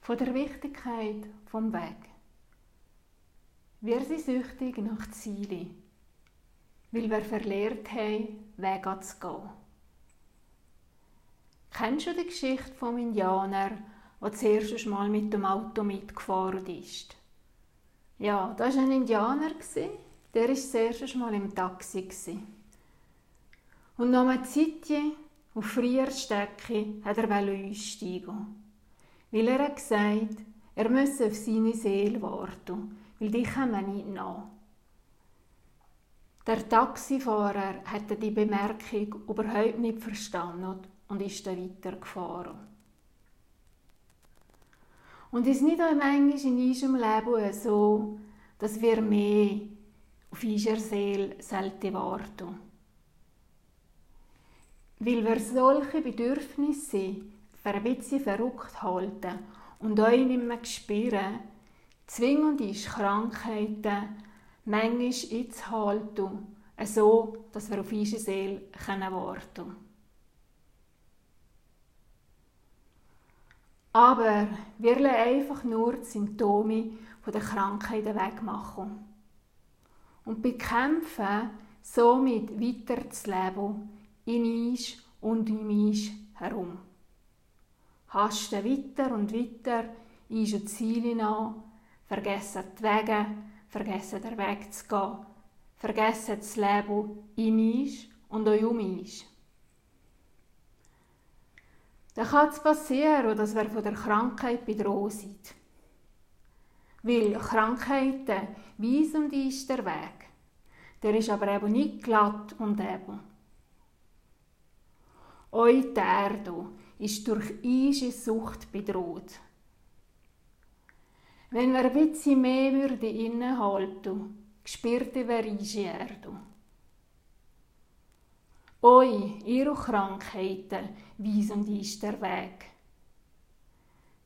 von der Wichtigkeit vom Weg. Wir sind süchtig nach Zielen, weil wir verlehrt haben, Wege zu gehen. Kennst du die Geschichte vom Indianer, der zuerst mal mit dem Auto mitgefahren ist? Ja, das war ein Indianer, der war zuerst mal im Taxi. Und nach einer Zeit, auf früher Strecke, hat er einsteigen weil er hat gesagt, er müsse auf seine Seele warten, weil die kommen nicht nach. Der Taxifahrer hatte die Bemerkung überhaupt nicht verstanden und ist dann weitergefahren. Und ist nicht auch manchmal in unserem Leben so, dass wir mehr auf unsere Seele selten warten? Weil wir solche Bedürfnisse für ein bisschen verrückt halten und euch nicht mehr spüren, zwingend ist Krankheiten manchmal einzuhalten, so dass wir auf unsere Seele warten können. Aber wir lassen einfach nur die Symptome der Krankheiten wegmachen und bekämpfen somit weiter das Leben in uns und um uns herum hasten weiter und weiter unsere Ziele an, vergessen die Wege, vergessen den Weg zu gehen, vergessen das Leben in uns und auch um uns. Dann kann es passieren, dass wir von der Krankheit bedroht sind. Weil Krankheiten weisen uns der Weg. Der ist aber eben nicht glatt und eben. Euch ist durch unsere Sucht bedroht. Wenn wir ein bisschen mehr würde innehalten, spürte wir unsere Erde. Oi, ihre Krankheiten weisen uns der Weg.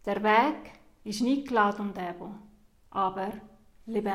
Der Weg ist nicht glatt und eben, aber lebendig.